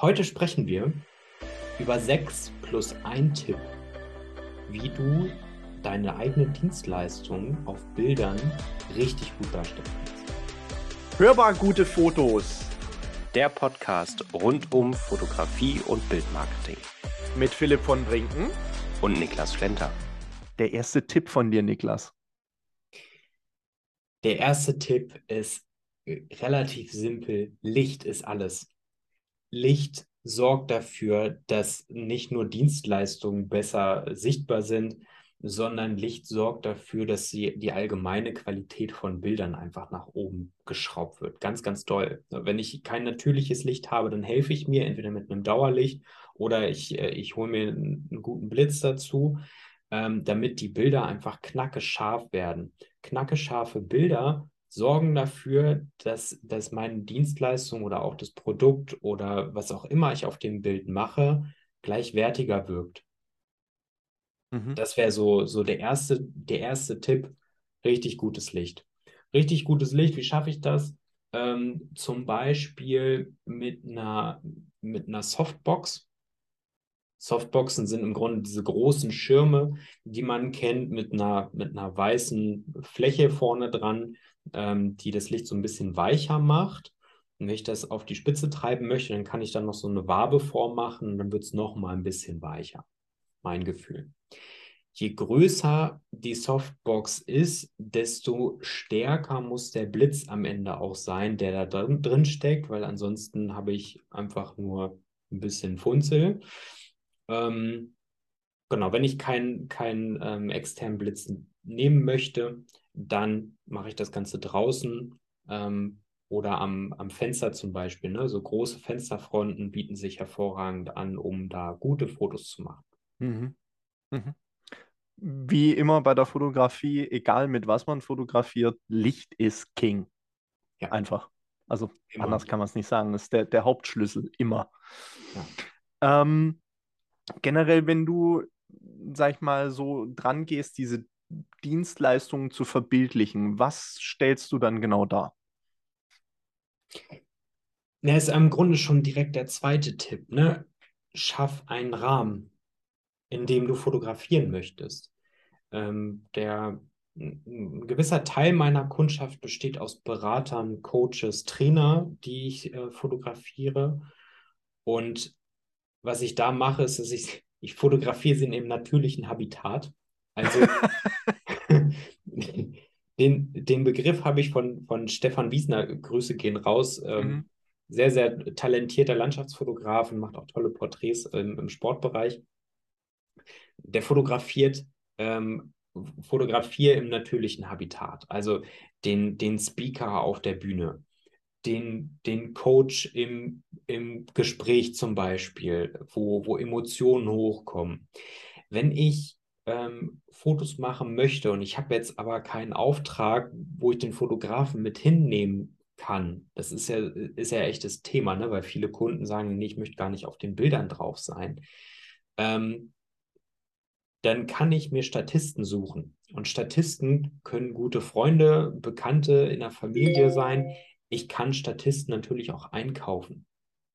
Heute sprechen wir über 6 plus 1 Tipp, wie du deine eigene Dienstleistung auf Bildern richtig gut darstellen kannst. Hörbar gute Fotos. Der Podcast rund um Fotografie und Bildmarketing. Mit Philipp von Brinken und Niklas Flenter. Der erste Tipp von dir, Niklas. Der erste Tipp ist relativ simpel. Licht ist alles. Licht sorgt dafür, dass nicht nur Dienstleistungen besser sichtbar sind, sondern Licht sorgt dafür, dass sie, die allgemeine Qualität von Bildern einfach nach oben geschraubt wird. Ganz, ganz toll. Wenn ich kein natürliches Licht habe, dann helfe ich mir entweder mit einem Dauerlicht oder ich, äh, ich hole mir einen, guten Blitz dazu, ähm, damit die Bilder einfach knacke scharf werden. Knacke scharfe Bilder sorgen dafür, dass, dass meine Dienstleistung oder auch das Produkt oder was auch immer ich auf dem Bild mache, gleichwertiger wirkt. Mhm. Das wäre so, so der, erste, der erste Tipp. Richtig gutes Licht. Richtig gutes Licht, wie schaffe ich das? Ähm, zum Beispiel mit einer, mit einer Softbox. Softboxen sind im Grunde diese großen Schirme, die man kennt, mit einer, mit einer weißen Fläche vorne dran, ähm, die das Licht so ein bisschen weicher macht. Und wenn ich das auf die Spitze treiben möchte, dann kann ich dann noch so eine Wabe vormachen und dann wird es noch mal ein bisschen weicher. Mein Gefühl. Je größer die Softbox ist, desto stärker muss der Blitz am Ende auch sein, der da drin, drin steckt, weil ansonsten habe ich einfach nur ein bisschen Funzel. Ähm, genau, wenn ich keinen kein, ähm, externen Blitz nehmen möchte, dann mache ich das Ganze draußen ähm, oder am, am Fenster zum Beispiel. Ne? So große Fensterfronten bieten sich hervorragend an, um da gute Fotos zu machen. Mhm. Mhm. Wie immer bei der Fotografie, egal mit was man fotografiert, Licht ist King. Ja. Einfach. Also immer. anders kann man es nicht sagen. Das ist der, der Hauptschlüssel, immer. Ja. Ähm, generell, wenn du, sag ich mal, so dran gehst, diese Dienstleistungen zu verbildlichen, was stellst du dann genau dar? Ja, ist im Grunde schon direkt der zweite Tipp, ne? Schaff einen Rahmen, in dem du fotografieren möchtest. Ähm, der ein gewisser Teil meiner Kundschaft besteht aus Beratern, Coaches, Trainer, die ich äh, fotografiere. Und was ich da mache, ist, dass ich, ich fotografiere sie in ihrem natürlichen Habitat. Also den, den Begriff habe ich von, von Stefan Wiesner, Grüße gehen raus. Ähm, mhm. Sehr, sehr talentierter Landschaftsfotograf und macht auch tolle Porträts ähm, im Sportbereich. Der fotografiert ähm, fotografiere im natürlichen Habitat, also den, den Speaker auf der Bühne, den, den Coach im, im Gespräch zum Beispiel, wo, wo Emotionen hochkommen. Wenn ich ähm, Fotos machen möchte und ich habe jetzt aber keinen Auftrag, wo ich den Fotografen mit hinnehmen kann, das ist ja, ist ja echt das Thema, ne? weil viele Kunden sagen, nee, ich möchte gar nicht auf den Bildern drauf sein. Ähm, dann kann ich mir Statisten suchen. Und Statisten können gute Freunde, Bekannte in der Familie sein. Ich kann Statisten natürlich auch einkaufen.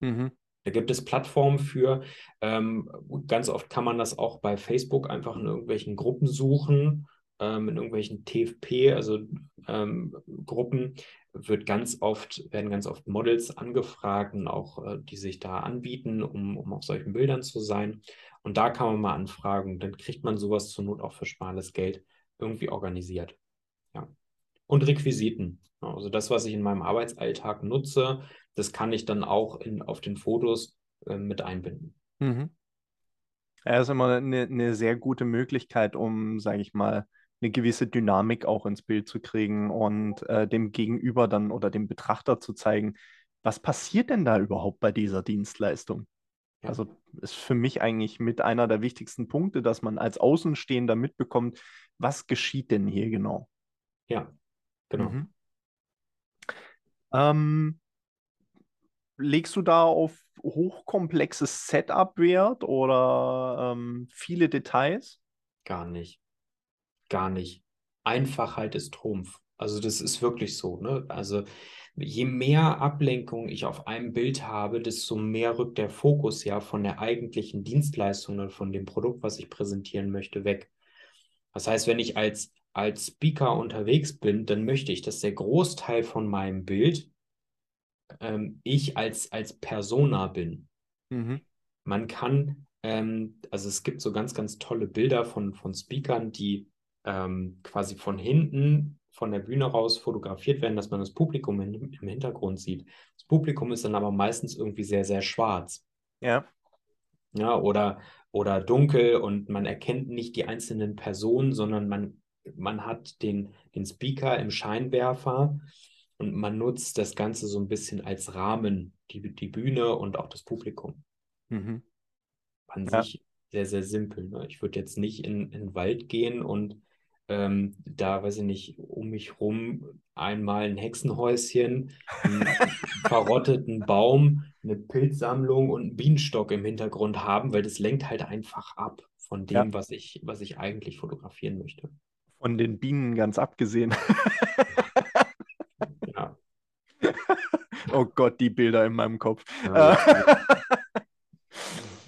Mhm. Da gibt es Plattformen für. Ähm, ganz oft kann man das auch bei Facebook einfach in irgendwelchen Gruppen suchen, ähm, in irgendwelchen TFP, also ähm, Gruppen, wird ganz oft, werden ganz oft Models angefragt und auch äh, die sich da anbieten, um, um auf solchen Bildern zu sein. Und da kann man mal anfragen. Dann kriegt man sowas zur Not auch für schmales Geld irgendwie organisiert. Ja. Und Requisiten. Also das, was ich in meinem Arbeitsalltag nutze, das kann ich dann auch in, auf den Fotos äh, mit einbinden. Mhm. Ja, ist immer eine, eine sehr gute Möglichkeit, um, sage ich mal, eine gewisse Dynamik auch ins Bild zu kriegen und äh, dem Gegenüber dann oder dem Betrachter zu zeigen, was passiert denn da überhaupt bei dieser Dienstleistung? Ja. Also ist für mich eigentlich mit einer der wichtigsten Punkte, dass man als Außenstehender mitbekommt, was geschieht denn hier genau? Ja, genau. Mhm. Ähm, legst du da auf hochkomplexes Setup Wert oder ähm, viele Details? Gar nicht. Gar nicht. Einfachheit ist Trumpf. Also das ist wirklich so. Ne? Also je mehr Ablenkung ich auf einem Bild habe, desto mehr rückt der Fokus ja von der eigentlichen Dienstleistung oder von dem Produkt, was ich präsentieren möchte, weg. Das heißt, wenn ich als, als Speaker unterwegs bin, dann möchte ich, dass der Großteil von meinem Bild ähm, ich als, als Persona bin. Mhm. Man kann, ähm, also es gibt so ganz, ganz tolle Bilder von, von Speakern, die ähm, quasi von hinten von der Bühne raus fotografiert werden, dass man das Publikum in, im Hintergrund sieht. Das Publikum ist dann aber meistens irgendwie sehr, sehr schwarz. Ja. Ja, oder, oder dunkel und man erkennt nicht die einzelnen Personen, sondern man, man hat den, den Speaker im Scheinwerfer und man nutzt das Ganze so ein bisschen als Rahmen, die, die Bühne und auch das Publikum. Mhm. An ja. sich sehr, sehr simpel. Ne? Ich würde jetzt nicht in, in den Wald gehen und ähm, da, weiß ich nicht, um mich rum einmal ein Hexenhäuschen, einen verrotteten Baum, eine Pilzsammlung und einen Bienenstock im Hintergrund haben, weil das lenkt halt einfach ab von dem, ja. was, ich, was ich eigentlich fotografieren möchte. Von den Bienen ganz abgesehen. ja. oh Gott, die Bilder in meinem Kopf. Ja,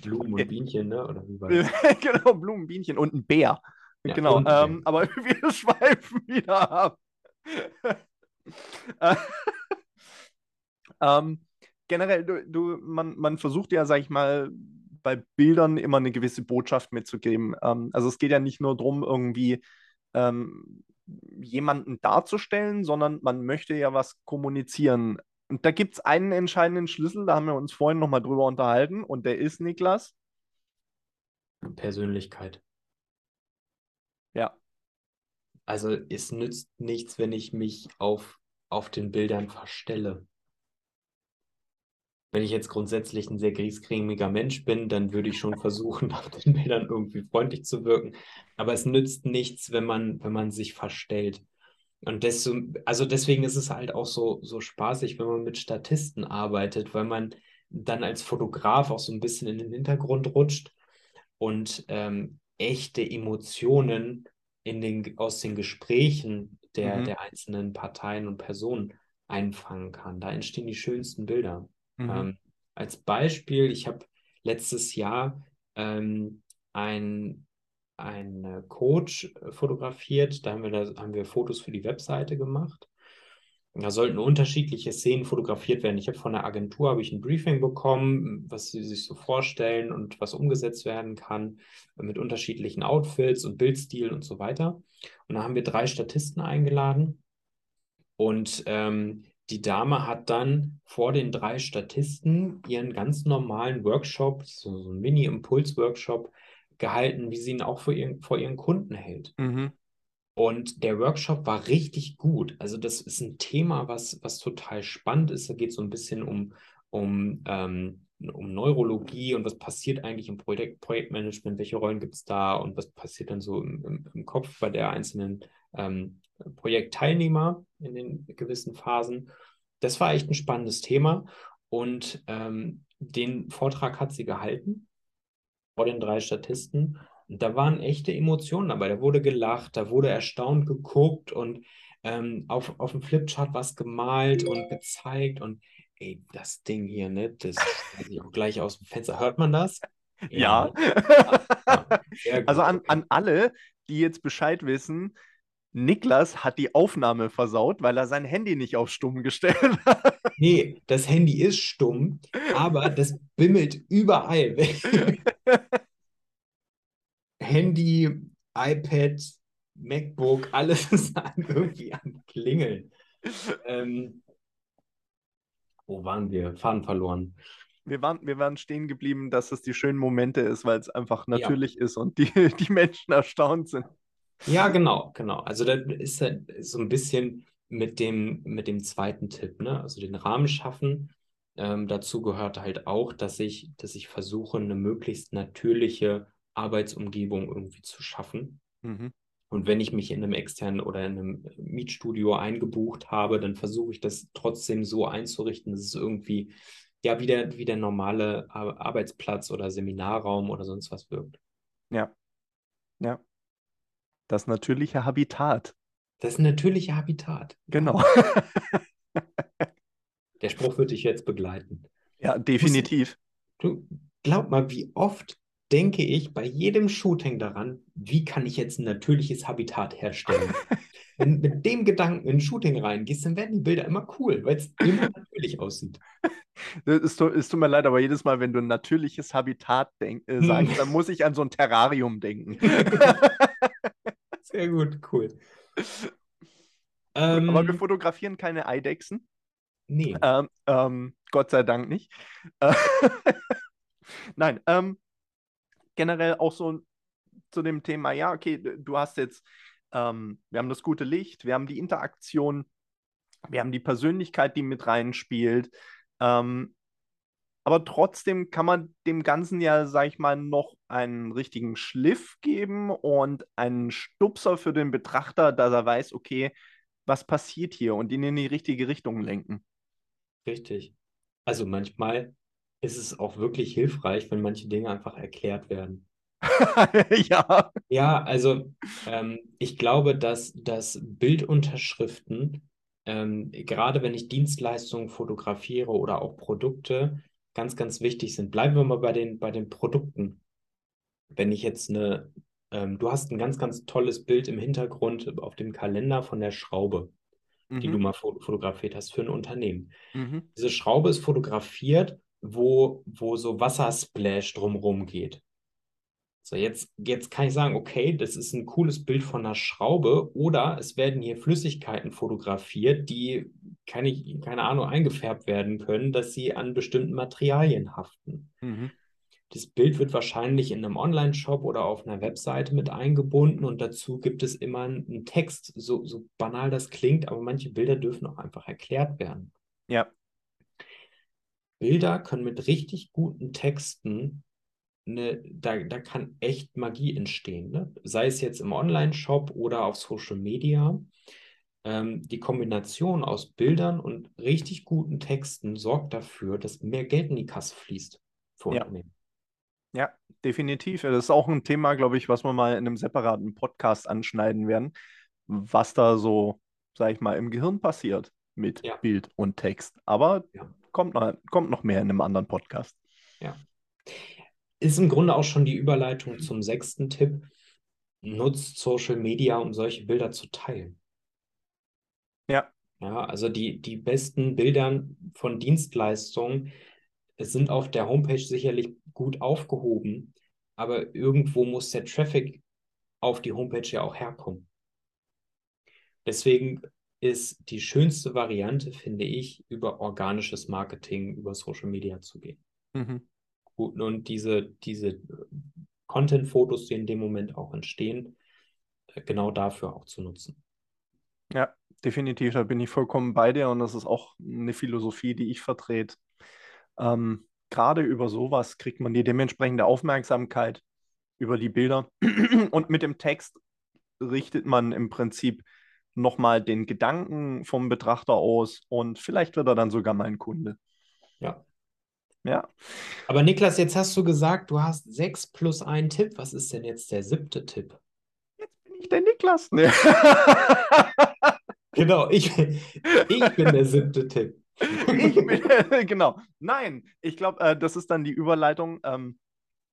Blumen und Bienchen, ne? Oder wie war das? genau, Blumen, Bienchen und ein Bär. Ja, genau, ähm, aber wir schweifen wieder ab. ähm, generell, du, du, man, man versucht ja, sag ich mal, bei Bildern immer eine gewisse Botschaft mitzugeben. Ähm, also es geht ja nicht nur darum, irgendwie ähm, jemanden darzustellen, sondern man möchte ja was kommunizieren. Und da gibt es einen entscheidenden Schlüssel, da haben wir uns vorhin nochmal drüber unterhalten, und der ist Niklas. Persönlichkeit. Ja. Also es nützt nichts, wenn ich mich auf, auf den Bildern verstelle. Wenn ich jetzt grundsätzlich ein sehr griesgrämiger Mensch bin, dann würde ich schon versuchen, auf den Bildern irgendwie freundlich zu wirken. Aber es nützt nichts, wenn man, wenn man sich verstellt. Und desto, also deswegen ist es halt auch so, so spaßig, wenn man mit Statisten arbeitet, weil man dann als Fotograf auch so ein bisschen in den Hintergrund rutscht und ähm, echte Emotionen in den, aus den Gesprächen der, mhm. der einzelnen Parteien und Personen einfangen kann. Da entstehen die schönsten Bilder. Mhm. Ähm, als Beispiel, ich habe letztes Jahr ähm, ein, ein Coach fotografiert, da haben wir, da haben wir Fotos für die Webseite gemacht. Da sollten unterschiedliche Szenen fotografiert werden. Ich habe von der Agentur habe ich ein Briefing bekommen, was sie sich so vorstellen und was umgesetzt werden kann mit unterschiedlichen Outfits und Bildstil und so weiter. Und da haben wir drei Statisten eingeladen und ähm, die Dame hat dann vor den drei Statisten ihren ganz normalen Workshop, so, so ein Mini-Impuls-Workshop gehalten, wie sie ihn auch vor ihren, vor ihren Kunden hält. Mhm. Und der Workshop war richtig gut. Also das ist ein Thema, was, was total spannend ist. Da geht es so ein bisschen um, um, ähm, um Neurologie und was passiert eigentlich im Projekt, Projektmanagement, welche Rollen gibt es da und was passiert dann so im, im, im Kopf bei der einzelnen ähm, Projektteilnehmer in den gewissen Phasen. Das war echt ein spannendes Thema und ähm, den Vortrag hat sie gehalten vor den drei Statisten und da waren echte Emotionen dabei. Da wurde gelacht, da wurde erstaunt geguckt und ähm, auf, auf dem Flipchart was gemalt und gezeigt. Und ey, das Ding hier, ne, das weiß ich auch gleich aus dem Fenster. Hört man das? Ja. ja. ja also an, an alle, die jetzt Bescheid wissen, Niklas hat die Aufnahme versaut, weil er sein Handy nicht auf stumm gestellt hat. Nee, das Handy ist stumm, aber das bimmelt überall. Handy, iPad, MacBook, alles ist irgendwie am Klingeln. Ähm, wo waren wir? Faden verloren. Wir waren, wir waren stehen geblieben, dass es die schönen Momente ist, weil es einfach natürlich ja. ist und die, die Menschen erstaunt sind. Ja, genau, genau. Also da ist halt so ein bisschen mit dem, mit dem zweiten Tipp, ne? Also den Rahmen schaffen. Ähm, dazu gehört halt auch, dass ich, dass ich versuche, eine möglichst natürliche Arbeitsumgebung irgendwie zu schaffen. Mhm. Und wenn ich mich in einem externen oder in einem Mietstudio eingebucht habe, dann versuche ich das trotzdem so einzurichten, dass es irgendwie ja wie der, wie der normale Arbeitsplatz oder Seminarraum oder sonst was wirkt. Ja. Ja. Das natürliche Habitat. Das natürlicher Habitat. Genau. Der Spruch wird dich jetzt begleiten. Ja, definitiv. Du glaub mal, wie oft denke ich bei jedem Shooting daran, wie kann ich jetzt ein natürliches Habitat herstellen? Wenn du mit dem Gedanken in ein Shooting reingehst, dann werden die Bilder immer cool, weil es immer natürlich aussieht. Es, es, tut mir leid, aber jedes Mal, wenn du ein natürliches Habitat denk, äh, sagst, hm. dann muss ich an so ein Terrarium denken. Sehr gut, cool. Ähm, aber wir fotografieren keine Eidechsen. Nee. Ähm, ähm, Gott sei Dank nicht. Nein, ähm, generell auch so zu dem Thema, ja, okay, du hast jetzt, ähm, wir haben das gute Licht, wir haben die Interaktion, wir haben die Persönlichkeit, die mit reinspielt. Ähm, aber trotzdem kann man dem Ganzen ja, sag ich mal, noch einen richtigen Schliff geben und einen Stupser für den Betrachter, dass er weiß, okay, was passiert hier und ihn in die richtige Richtung lenken. Richtig. Also manchmal ist es auch wirklich hilfreich, wenn manche Dinge einfach erklärt werden. ja. Ja, also ähm, ich glaube, dass, dass Bildunterschriften, ähm, gerade wenn ich Dienstleistungen fotografiere oder auch Produkte, ganz, ganz wichtig sind. Bleiben wir mal bei den, bei den Produkten. Wenn ich jetzt eine, ähm, du hast ein ganz, ganz tolles Bild im Hintergrund auf dem Kalender von der Schraube mhm. die du mal fotografiert hast für ein Unternehmen. Mhm. Diese Schraube ist fotografiert, wo, wo so Wassersplash drumherum geht. So, jetzt, jetzt kann ich sagen, okay, das ist ein cooles Bild von einer Schraube oder es werden hier Flüssigkeiten fotografiert, die, keine, keine Ahnung, eingefärbt werden können, dass sie an bestimmten Materialien haften. Mhm. Das Bild wird wahrscheinlich in einem Online-Shop oder auf einer Webseite mit eingebunden und dazu gibt es immer einen Text, so, so banal das klingt, aber manche Bilder dürfen auch einfach erklärt werden. Ja. Bilder können mit richtig guten Texten, ne, da, da kann echt Magie entstehen. Ne? Sei es jetzt im Online-Shop oder auf Social Media. Ähm, die Kombination aus Bildern und richtig guten Texten sorgt dafür, dass mehr Geld in die Kasse fließt für ja. Unternehmen. Ja, definitiv. Das ist auch ein Thema, glaube ich, was wir mal in einem separaten Podcast anschneiden werden, was da so, sag ich mal, im Gehirn passiert mit ja. Bild und Text. Aber ja. kommt, noch, kommt noch mehr in einem anderen Podcast. Ja. Ist im Grunde auch schon die Überleitung zum sechsten Tipp. Nutzt Social Media, um solche Bilder zu teilen. Ja. Ja, also die, die besten Bilder von Dienstleistungen sind auf der Homepage sicherlich gut aufgehoben, aber irgendwo muss der Traffic auf die Homepage ja auch herkommen. Deswegen ist die schönste Variante, finde ich, über organisches Marketing, über Social Media zu gehen. Mhm. Und diese, diese Content-Fotos, die in dem Moment auch entstehen, genau dafür auch zu nutzen. Ja, definitiv, da bin ich vollkommen bei dir und das ist auch eine Philosophie, die ich vertrete. Ähm, gerade über sowas kriegt man die dementsprechende Aufmerksamkeit über die Bilder. Und mit dem Text richtet man im Prinzip nochmal den Gedanken vom Betrachter aus und vielleicht wird er dann sogar mein Kunde. Ja. Ja. Aber Niklas, jetzt hast du gesagt, du hast sechs plus einen Tipp. Was ist denn jetzt der siebte Tipp? Jetzt bin ich der Niklas. Nee. genau, ich, ich bin der siebte Tipp. Ich bin, genau. Nein, ich glaube, äh, das ist dann die Überleitung, ähm,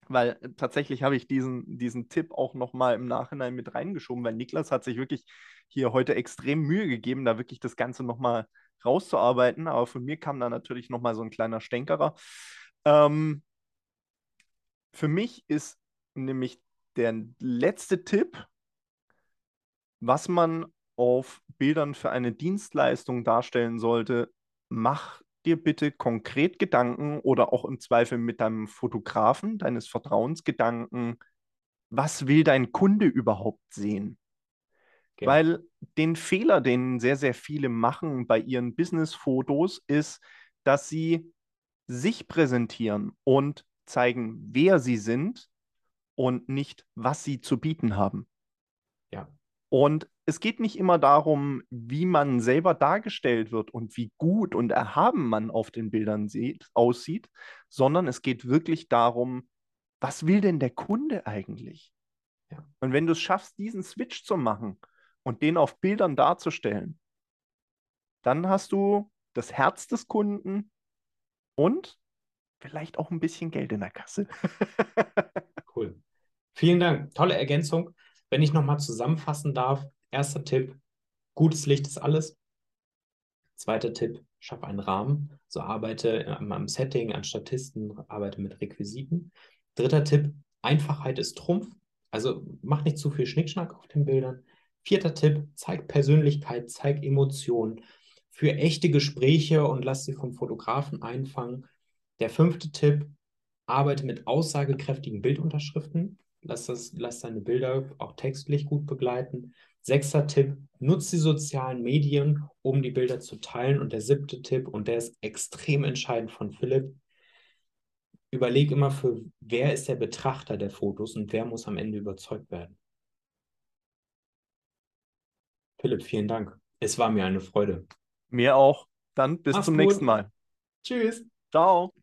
weil tatsächlich habe ich diesen, diesen Tipp auch nochmal im Nachhinein mit reingeschoben, weil Niklas hat sich wirklich hier heute extrem Mühe gegeben, da wirklich das Ganze nochmal rauszuarbeiten. Aber von mir kam da natürlich nochmal so ein kleiner Stänkerer. Ähm, für mich ist nämlich der letzte Tipp, was man auf Bildern für eine Dienstleistung darstellen sollte, mach dir bitte konkret Gedanken oder auch im Zweifel mit deinem Fotografen deines Vertrauens Gedanken, was will dein Kunde überhaupt sehen? Okay. Weil den Fehler, den sehr, sehr viele machen bei ihren Business-Fotos, ist, dass sie sich präsentieren und zeigen, wer sie sind und nicht, was sie zu bieten haben. Ja. Und es geht nicht immer darum, wie man selber dargestellt wird und wie gut und erhaben man auf den Bildern sieht, aussieht, sondern es geht wirklich darum, was will denn der Kunde eigentlich? Ja. Und wenn du es schaffst, diesen Switch zu machen und den auf Bildern darzustellen, dann hast du das Herz des Kunden und vielleicht auch ein bisschen Geld in der Kasse. cool. Vielen Dank. Tolle Ergänzung. Wenn ich nochmal zusammenfassen darf, erster Tipp, gutes Licht ist alles. Zweiter Tipp, schaffe einen Rahmen. So arbeite am Setting, an Statisten, arbeite mit Requisiten. Dritter Tipp, Einfachheit ist Trumpf. Also mach nicht zu viel Schnickschnack auf den Bildern. Vierter Tipp, zeig Persönlichkeit, zeig Emotionen. Für echte Gespräche und lass sie vom Fotografen einfangen. Der fünfte Tipp, arbeite mit aussagekräftigen Bildunterschriften. Lass, das, lass deine Bilder auch textlich gut begleiten. Sechster Tipp, nutze die sozialen Medien, um die Bilder zu teilen. Und der siebte Tipp, und der ist extrem entscheidend von Philipp, überleg immer für, wer ist der Betrachter der Fotos und wer muss am Ende überzeugt werden. Philipp, vielen Dank. Es war mir eine Freude. Mir auch. Dann bis Mach's zum gut. nächsten Mal. Tschüss. Ciao.